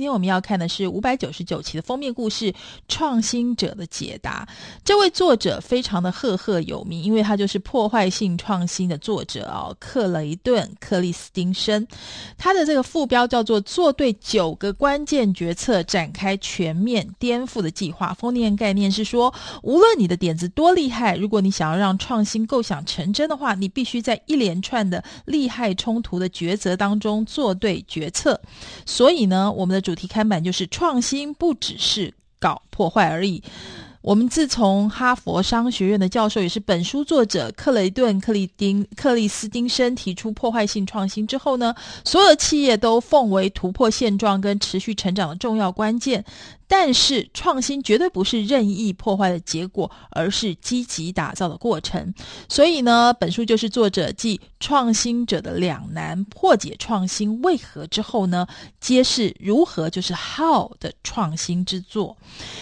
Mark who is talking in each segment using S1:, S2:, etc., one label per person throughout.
S1: 今天我们要看的是五百九十九期的封面故事《创新者的解答》。这位作者非常的赫赫有名，因为他就是破坏性创新的作者哦，克雷顿·克里斯汀森。他的这个副标叫做“做对九个关键决策，展开全面颠覆的计划”。封面概念是说，无论你的点子多厉害，如果你想要让创新构想成真的话，你必须在一连串的利害冲突的抉择当中做对决策。所以呢，我们的主主题看板就是创新不只是搞破坏而已。我们自从哈佛商学院的教授，也是本书作者克雷顿·克利丁克里斯汀森提出破坏性创新之后呢，所有的企业都奉为突破现状跟持续成长的重要关键。但是创新绝对不是任意破坏的结果，而是积极打造的过程。所以呢，本书就是作者继创新者的两难，破解创新为何之后呢，揭示如何就是 how 的创新之作。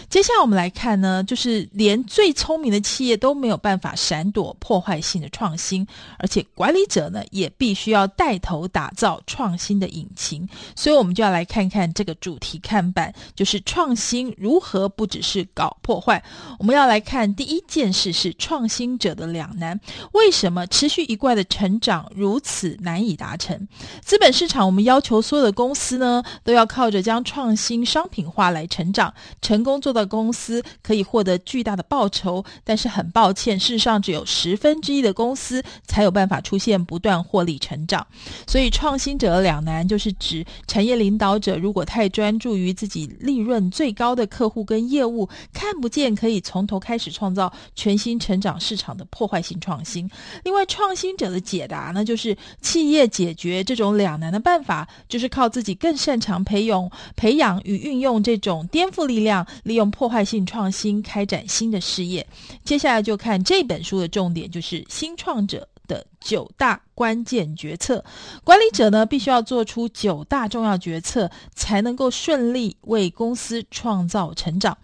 S1: 接下来我们来看呢，就是连最聪明的企业都没有办法闪躲破坏性的创新，而且管理者呢也必须要带头打造创新的引擎。所以我们就要来看看这个主题看板，就是创。新如何不只是搞破坏？我们要来看第一件事是创新者的两难。为什么持续一贯的成长如此难以达成？资本市场我们要求所有的公司呢，都要靠着将创新商品化来成长。成功做到公司可以获得巨大的报酬，但是很抱歉，事实上只有十分之一的公司才有办法出现不断获利成长。所以创新者的两难就是指产业领导者如果太专注于自己利润最最高的客户跟业务看不见，可以从头开始创造全新成长市场的破坏性创新。另外，创新者的解答呢，就是企业解决这种两难的办法，就是靠自己更擅长培养、培养与运用这种颠覆力量，利用破坏性创新开展新的事业。接下来就看这本书的重点，就是新创者的九大关键决策，管理者呢，必须要做出九大重要决策，才能够顺利为公司创造成长。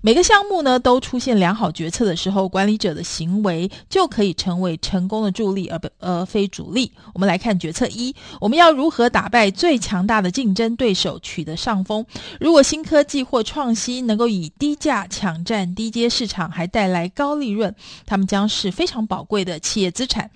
S1: 每个项目呢，都出现良好决策的时候，管理者的行为就可以成为成功的助力，而不而非主力。我们来看决策一：我们要如何打败最强大的竞争对手，取得上风？如果新科技或创新能够以低价抢占低阶市场，还带来高利润，他们将是非常宝贵的企业资产。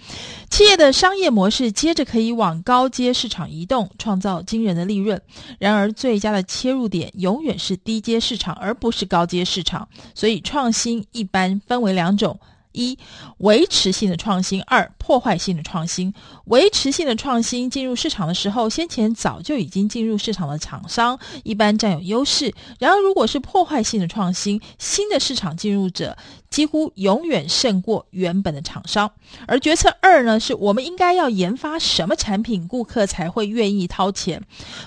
S1: 企业的商业模式接着可以往高阶市场移动，创造惊人的利润。然而，最佳的切入点永远是低阶市场，而不是高阶市场。所以，创新一般分为两种。一、维持性的创新；二、破坏性的创新。维持性的创新进入市场的时候，先前早就已经进入市场的厂商一般占有优势。然而，如果是破坏性的创新，新的市场进入者几乎永远胜过原本的厂商。而决策二呢，是我们应该要研发什么产品，顾客才会愿意掏钱。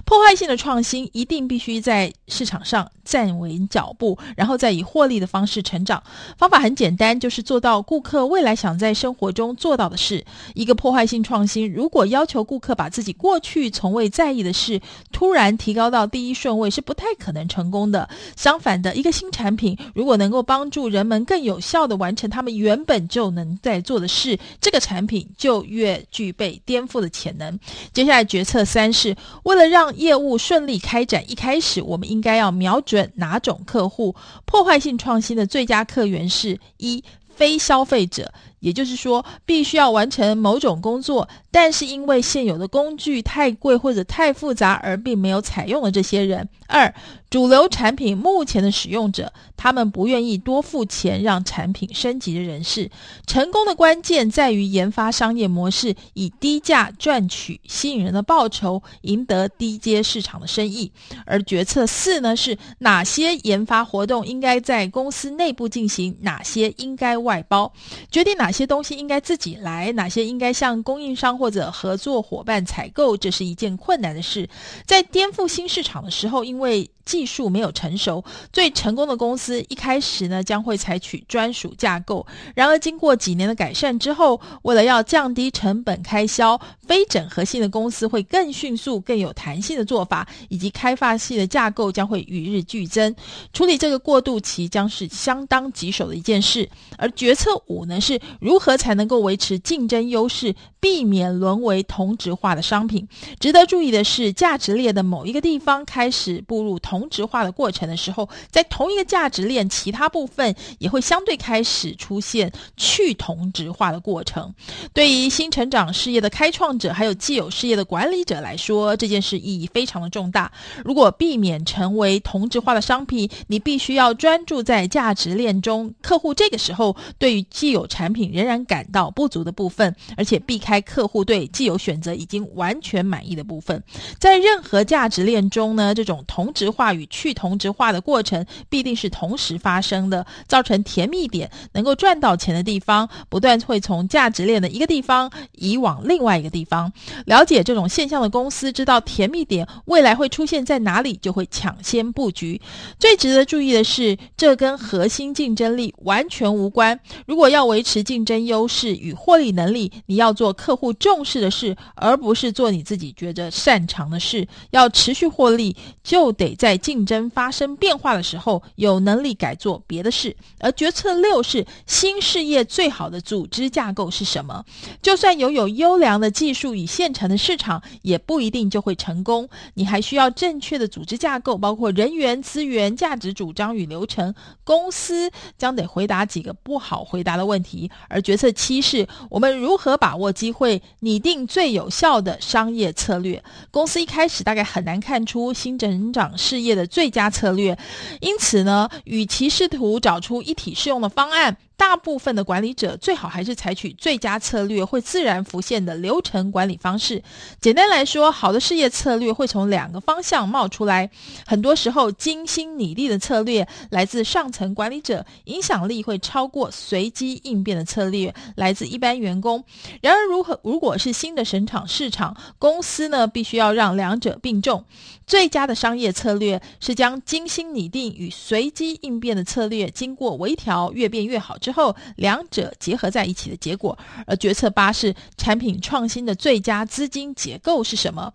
S1: 破坏性的创新一定必须在市场上站稳脚步，然后再以获利的方式成长。方法很简单，就是做到。顾客未来想在生活中做到的事，一个破坏性创新，如果要求顾客把自己过去从未在意的事突然提高到第一顺位，是不太可能成功的。相反的，一个新产品如果能够帮助人们更有有效的完成他们原本就能在做的事，这个产品就越具备颠覆的潜能。接下来决策三是为了让业务顺利开展，一开始我们应该要瞄准哪种客户？破坏性创新的最佳客源是一。非消费者，也就是说，必须要完成某种工作，但是因为现有的工具太贵或者太复杂而并没有采用的这些人。二。主流产品目前的使用者，他们不愿意多付钱让产品升级的人士。成功的关键在于研发商业模式，以低价赚取吸引人的报酬，赢得低阶市场的生意。而决策四呢，是哪些研发活动应该在公司内部进行，哪些应该外包，决定哪些东西应该自己来，哪些应该向供应商或者合作伙伴采购，这是一件困难的事。在颠覆新市场的时候，因为技术没有成熟，最成功的公司一开始呢，将会采取专属架构。然而，经过几年的改善之后，为了要降低成本开销，非整合性的公司会更迅速、更有弹性的做法，以及开发系的架构将会与日俱增。处理这个过渡期将是相当棘手的一件事。而决策五呢，是如何才能够维持竞争优势，避免沦为同质化的商品？值得注意的是，价值链的某一个地方开始步入同质化的过程的时候，在同一个价值链其他部分也会相对开始出现去同质化的过程。对于新成长事业的开创者，还有既有事业的管理者来说，这件事意义非常的重大。如果避免成为同质化的商品，你必须要专注在价值链中，客户这个时候对于既有产品仍然感到不足的部分，而且避开客户对既有选择已经完全满意的部分。在任何价值链中呢，这种同质化与去同质化的过程必定是同时发生的，造成甜蜜点能够赚到钱的地方，不断会从价值链的一个地方移往另外一个地方。了解这种现象的公司，知道甜蜜点未来会出现在哪里，就会抢先布局。最值得注意的是，这跟核心竞争力完全无关。如果要维持竞争优势与获利能力，你要做客户重视的事，而不是做你自己觉得擅长的事。要持续获利，就得在竞争发生变化的时候，有能力改做别的事。而决策六是新事业最好的组织架构是什么？就算拥有优良的技术与现成的市场，也不一定就会成功。你还需要正确的组织架构，包括人员、资源、价值主张与流程。公司将得回答几个不好回答的问题。而决策七是我们如何把握机会，拟定最有效的商业策略。公司一开始大概很难看出新成长事业的最佳策略，因此呢，与其试图找出一体适用的方案。大部分的管理者最好还是采取最佳策略会自然浮现的流程管理方式。简单来说，好的事业策略会从两个方向冒出来。很多时候，精心拟定的策略来自上层管理者，影响力会超过随机应变的策略来自一般员工。然而，如何如果是新的神场市场，公司呢，必须要让两者并重。最佳的商业策略是将精心拟定与随机应变的策略经过微调，越变越好之后，两者结合在一起的结果。而决策八是产品创新的最佳资金结构是什么？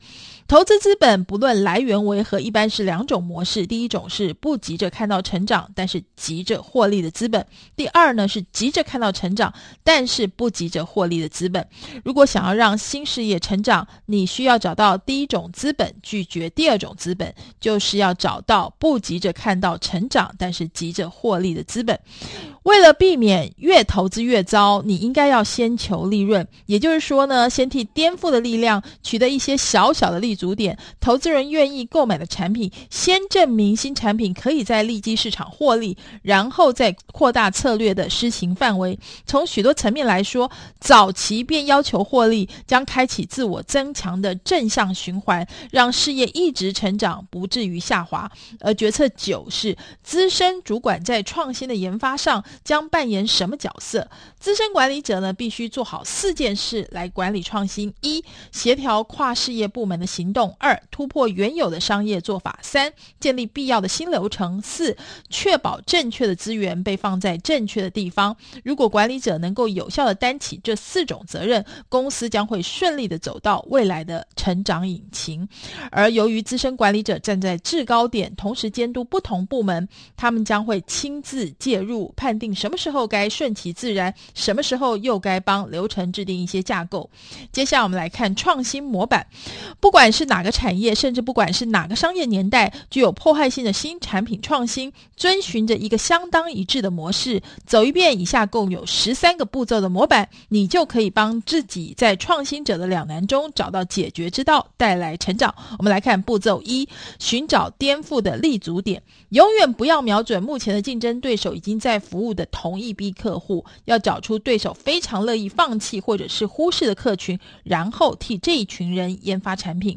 S1: 投资资本不论来源为何，一般是两种模式：第一种是不急着看到成长，但是急着获利的资本；第二呢是急着看到成长，但是不急着获利的资本。如果想要让新事业成长，你需要找到第一种资本，拒绝第二。种资本就是要找到不急着看到成长，但是急着获利的资本。为了避免越投资越糟，你应该要先求利润。也就是说呢，先替颠覆的力量取得一些小小的利足点，投资人愿意购买的产品，先证明新产品可以在利基市场获利，然后再扩大策略的施行范围。从许多层面来说，早期便要求获利，将开启自我增强的正向循环，让事业一直成长，不至于下滑。而决策九是资深主管在创新的研发上。将扮演什么角色？资深管理者呢，必须做好四件事来管理创新：一、协调跨事业部门的行动；二、突破原有的商业做法；三、建立必要的新流程；四、确保正确的资源被放在正确的地方。如果管理者能够有效地担起这四种责任，公司将会顺利地走到未来的成长引擎。而由于资深管理者站在制高点，同时监督不同部门，他们将会亲自介入，判定。什么时候该顺其自然，什么时候又该帮流程制定一些架构。接下来我们来看创新模板。不管是是哪个产业，甚至不管是哪个商业年代，具有破坏性的新产品创新，遵循着一个相当一致的模式，走一遍以下共有十三个步骤的模板，你就可以帮自己在创新者的两难中找到解决之道，带来成长。我们来看步骤一：寻找颠覆的立足点。永远不要瞄准目前的竞争对手已经在服务的同一批客户，要找出对手非常乐意放弃或者是忽视的客群，然后替这一群人研发产品。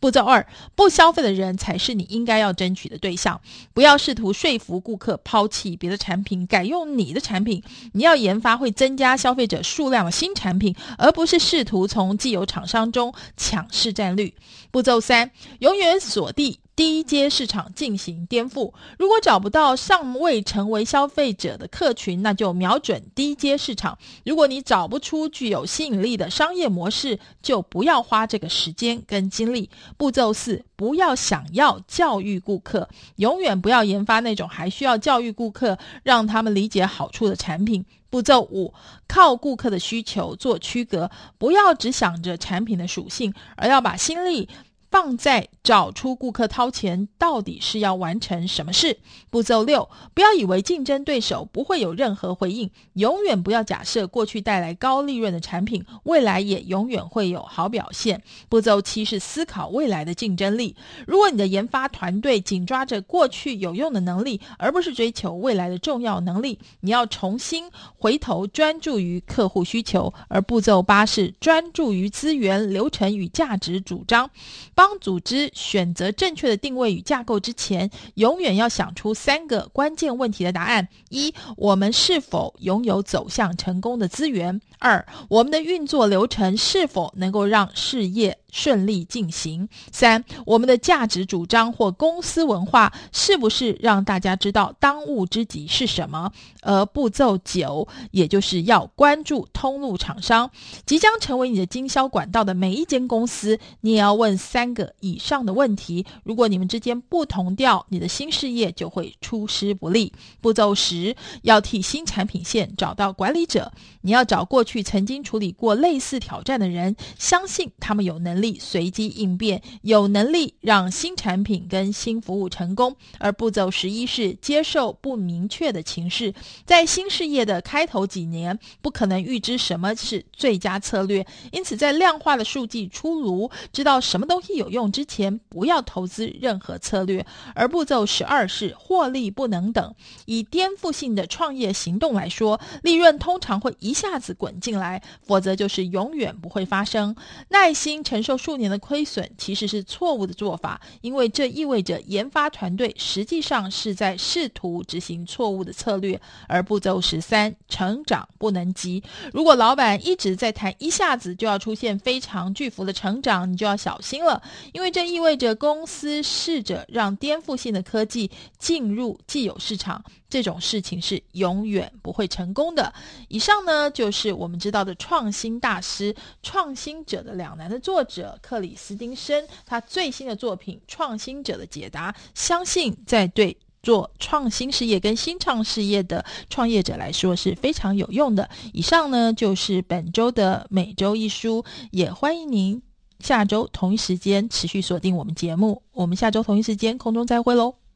S1: 步骤二，不消费的人才是你应该要争取的对象。不要试图说服顾客抛弃别的产品，改用你的产品。你要研发会增加消费者数量的新产品，而不是试图从既有厂商中抢市占率。步骤三，永远锁定。低阶市场进行颠覆。如果找不到尚未成为消费者的客群，那就瞄准低阶市场。如果你找不出具有吸引力的商业模式，就不要花这个时间跟精力。步骤四，不要想要教育顾客，永远不要研发那种还需要教育顾客，让他们理解好处的产品。步骤五，靠顾客的需求做区隔，不要只想着产品的属性，而要把心力。放在找出顾客掏钱到底是要完成什么事。步骤六，不要以为竞争对手不会有任何回应，永远不要假设过去带来高利润的产品，未来也永远会有好表现。步骤七是思考未来的竞争力。如果你的研发团队紧抓着过去有用的能力，而不是追求未来的重要能力，你要重新回头专注于客户需求。而步骤八是专注于资源、流程与价值主张。帮组织选择正确的定位与架构之前，永远要想出三个关键问题的答案：一、我们是否拥有走向成功的资源？二、我们的运作流程是否能够让事业顺利进行。三、我们的价值主张或公司文化是不是让大家知道当务之急是什么？而步骤九，也就是要关注通路厂商，即将成为你的经销管道的每一间公司，你也要问三个以上的问题。如果你们之间不同调，你的新事业就会出师不利。步骤十，要替新产品线找到管理者，你要找过去曾经处理过类似挑战的人，相信他们有能力。随机应变，有能力让新产品跟新服务成功。而步骤十一是接受不明确的情势，在新事业的开头几年，不可能预知什么是最佳策略，因此在量化的数据出炉，知道什么东西有用之前，不要投资任何策略。而步骤十二是获利不能等，以颠覆性的创业行动来说，利润通常会一下子滚进来，否则就是永远不会发生。耐心承。受数年的亏损其实是错误的做法，因为这意味着研发团队实际上是在试图执行错误的策略。而步骤十三，成长不能急。如果老板一直在谈一下子就要出现非常巨幅的成长，你就要小心了，因为这意味着公司试着让颠覆性的科技进入既有市场。这种事情是永远不会成功的。以上呢，就是我们知道的创新大师、创新者的两难的作者克里斯汀生，他最新的作品《创新者的解答》，相信在对做创新事业跟新创事业的创业者来说是非常有用的。以上呢，就是本周的每周一书，也欢迎您下周同一时间持续锁定我们节目。我们下周同一时间空中再会喽。